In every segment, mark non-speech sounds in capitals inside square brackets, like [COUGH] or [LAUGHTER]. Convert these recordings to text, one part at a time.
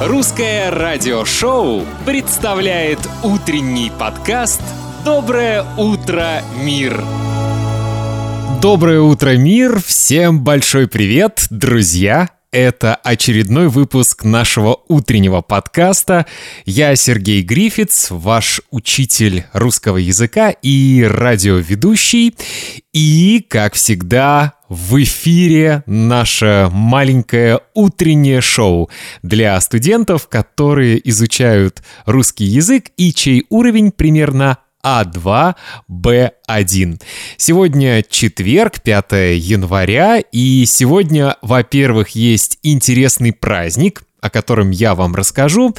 Русское радиошоу представляет утренний подкаст «Доброе утро, мир». Доброе утро, мир! Всем большой привет, друзья! Это очередной выпуск нашего утреннего подкаста. Я Сергей Грифиц, ваш учитель русского языка и радиоведущий. И, как всегда, в эфире наше маленькое утреннее шоу для студентов, которые изучают русский язык и чей уровень примерно а2, Б1. Сегодня четверг, 5 января, и сегодня, во-первых, есть интересный праздник, о котором я вам расскажу.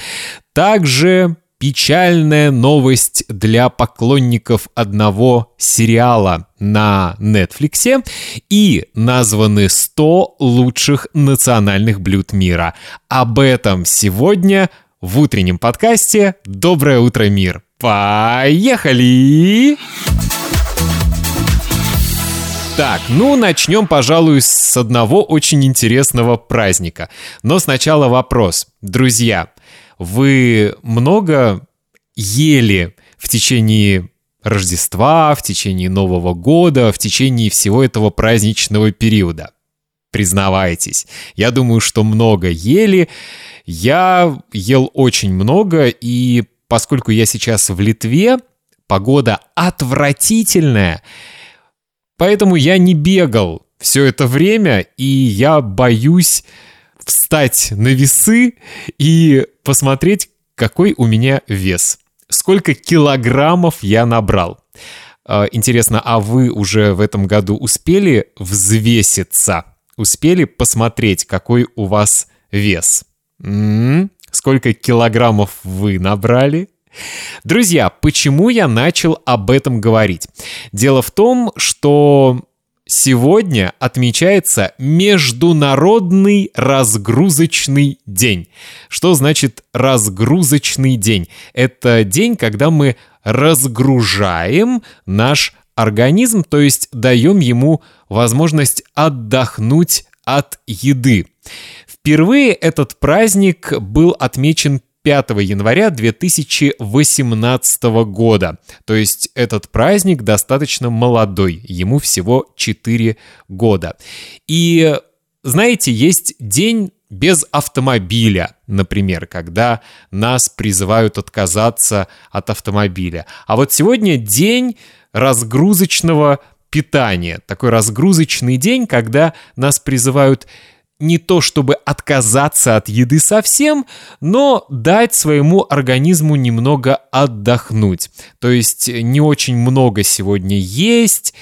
Также печальная новость для поклонников одного сериала на Netflix и названы 100 лучших национальных блюд мира. Об этом сегодня в утреннем подкасте «Доброе утро, мир». Поехали! Так, ну начнем, пожалуй, с одного очень интересного праздника. Но сначала вопрос. Друзья, вы много ели в течение Рождества, в течение Нового года, в течение всего этого праздничного периода? Признавайтесь. Я думаю, что много ели. Я ел очень много, и поскольку я сейчас в Литве, погода отвратительная, поэтому я не бегал все это время, и я боюсь встать на весы и посмотреть, какой у меня вес. Сколько килограммов я набрал. А, интересно, а вы уже в этом году успели взвеситься? Успели посмотреть, какой у вас вес? М-м-м. Сколько килограммов вы набрали? Друзья, почему я начал об этом говорить? Дело в том, что сегодня отмечается Международный разгрузочный день. Что значит разгрузочный день? Это день, когда мы разгружаем наш организм, то есть даем ему возможность отдохнуть от еды. Впервые этот праздник был отмечен 5 января 2018 года. То есть этот праздник достаточно молодой, ему всего 4 года. И знаете, есть день без автомобиля, например, когда нас призывают отказаться от автомобиля. А вот сегодня день разгрузочного питания, такой разгрузочный день, когда нас призывают не то чтобы отказаться от еды совсем, но дать своему организму немного отдохнуть. То есть не очень много сегодня есть,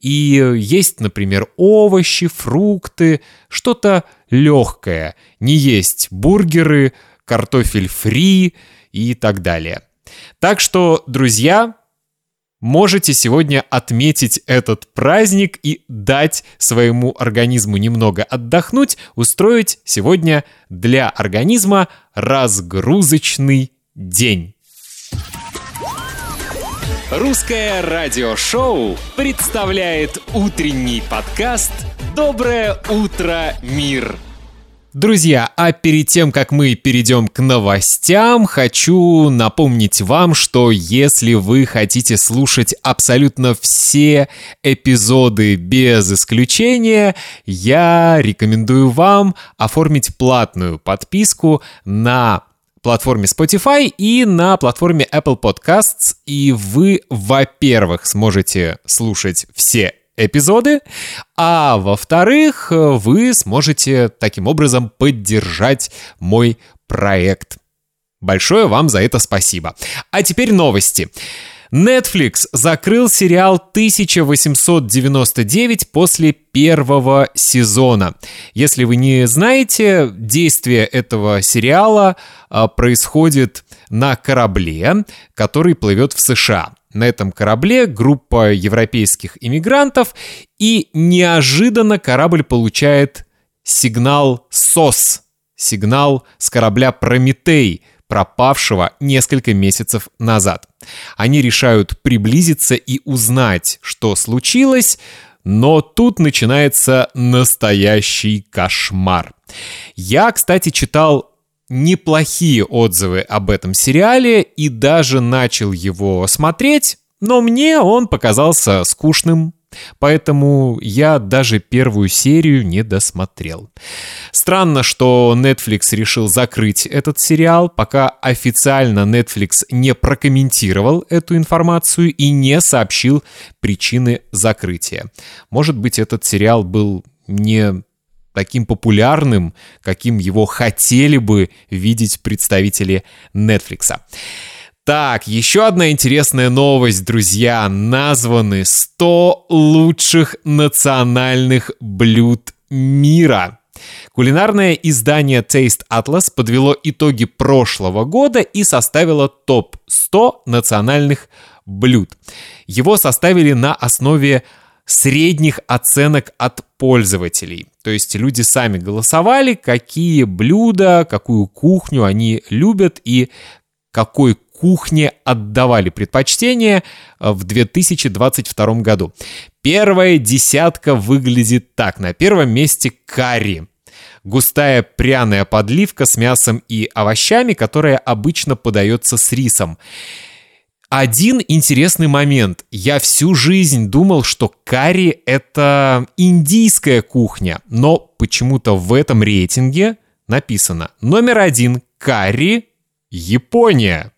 и есть, например, овощи, фрукты, что-то легкое. Не есть бургеры, картофель фри и так далее. Так что, друзья, можете сегодня отметить этот праздник и дать своему организму немного отдохнуть, устроить сегодня для организма разгрузочный день. Русское радиошоу представляет утренний подкаст «Доброе утро, мир». Друзья, а перед тем, как мы перейдем к новостям, хочу напомнить вам, что если вы хотите слушать абсолютно все эпизоды без исключения, я рекомендую вам оформить платную подписку на платформе Spotify и на платформе Apple Podcasts, и вы, во-первых, сможете слушать все эпизоды, а во-вторых, вы сможете таким образом поддержать мой проект. Большое вам за это спасибо. А теперь новости. Netflix закрыл сериал 1899 после первого сезона. Если вы не знаете, действие этого сериала а, происходит на корабле, который плывет в США. На этом корабле группа европейских иммигрантов, и неожиданно корабль получает сигнал СОС, сигнал с корабля «Прометей», пропавшего несколько месяцев назад. Они решают приблизиться и узнать, что случилось, но тут начинается настоящий кошмар. Я, кстати, читал неплохие отзывы об этом сериале и даже начал его смотреть, но мне он показался скучным, Поэтому я даже первую серию не досмотрел. Странно, что Netflix решил закрыть этот сериал, пока официально Netflix не прокомментировал эту информацию и не сообщил причины закрытия. Может быть, этот сериал был не таким популярным, каким его хотели бы видеть представители Netflix. Так, еще одна интересная новость, друзья. Названы 100 лучших национальных блюд мира. Кулинарное издание Taste Atlas подвело итоги прошлого года и составило топ-100 национальных блюд. Его составили на основе средних оценок от пользователей. То есть люди сами голосовали, какие блюда, какую кухню они любят и какой кухне отдавали предпочтение э, в 2022 году. Первая десятка выглядит так. На первом месте карри. Густая пряная подливка с мясом и овощами, которая обычно подается с рисом. Один интересный момент. Я всю жизнь думал, что карри — это индийская кухня, но почему-то в этом рейтинге написано номер один — карри, Япония.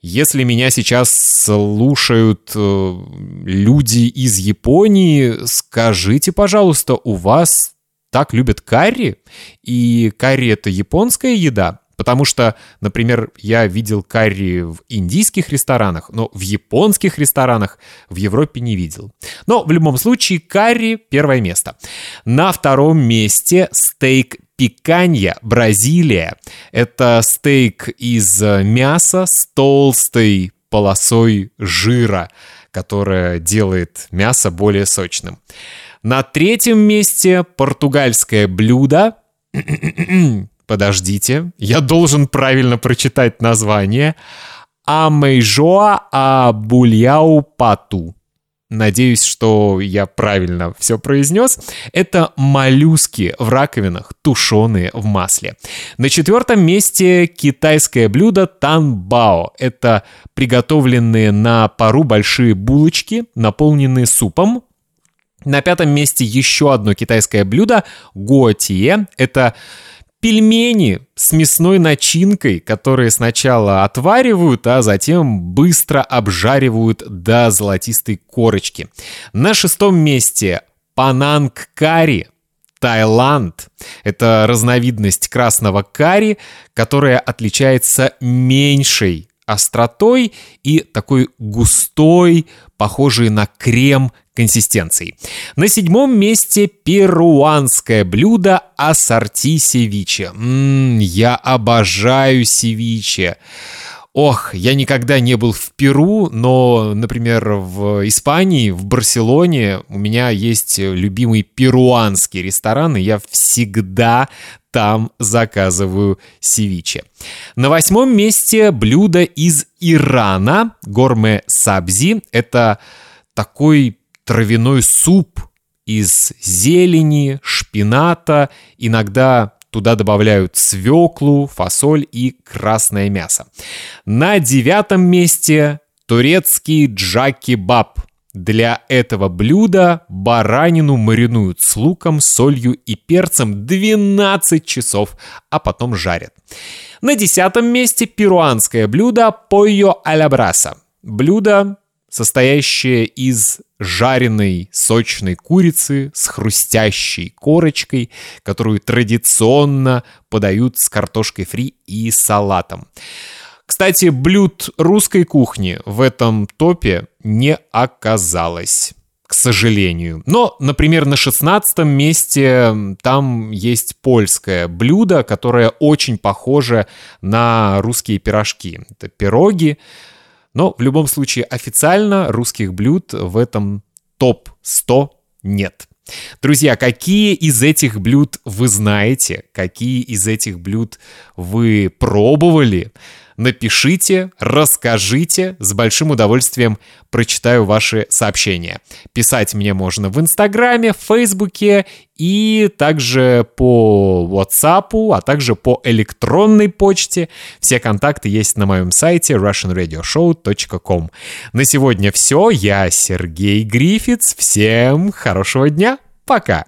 Если меня сейчас слушают э, люди из Японии, скажите, пожалуйста, у вас так любят карри? И карри — это японская еда? Потому что, например, я видел карри в индийских ресторанах, но в японских ресторанах в Европе не видел. Но в любом случае карри — первое место. На втором месте стейк пиканья, Бразилия. Это стейк из мяса с толстой полосой жира, которая делает мясо более сочным. На третьем месте португальское блюдо [CLEARS THROAT] Подождите, я должен правильно прочитать название. Амейжоа Абульяу Пату. Надеюсь, что я правильно все произнес. Это моллюски в раковинах, тушеные в масле. На четвертом месте китайское блюдо танбао. Это приготовленные на пару большие булочки, наполненные супом. На пятом месте еще одно китайское блюдо – гуатие. Это пельмени с мясной начинкой, которые сначала отваривают, а затем быстро обжаривают до золотистой корочки. На шестом месте пананг карри, Таиланд. Это разновидность красного карри, которая отличается меньшей остротой и такой густой, похожей на крем консистенцией. На седьмом месте перуанское блюдо ассорти севиче. Ммм, я обожаю севиче. Ох, я никогда не был в Перу, но, например, в Испании, в Барселоне у меня есть любимый перуанский ресторан, и я всегда там заказываю севиче. На восьмом месте блюдо из Ирана, горме сабзи. Это такой травяной суп из зелени, шпината, иногда туда добавляют свеклу, фасоль и красное мясо. На девятом месте турецкий джаки-баб. Для этого блюда баранину маринуют с луком, солью и перцем 12 часов, а потом жарят. На десятом месте перуанское блюдо «Пойо алябраса». Блюдо состоящее из жареной сочной курицы с хрустящей корочкой, которую традиционно подают с картошкой фри и салатом. Кстати, блюд русской кухни в этом топе не оказалось к сожалению. Но, например, на 16 месте там есть польское блюдо, которое очень похоже на русские пирожки. Это пироги, но в любом случае официально русских блюд в этом топ-100 нет. Друзья, какие из этих блюд вы знаете? Какие из этих блюд вы пробовали? Напишите, расскажите, с большим удовольствием прочитаю ваши сообщения. Писать мне можно в Инстаграме, в Фейсбуке и также по WhatsApp, а также по электронной почте. Все контакты есть на моем сайте russianradioshow.com. На сегодня все. Я Сергей Грифиц. Всем хорошего дня. Пока.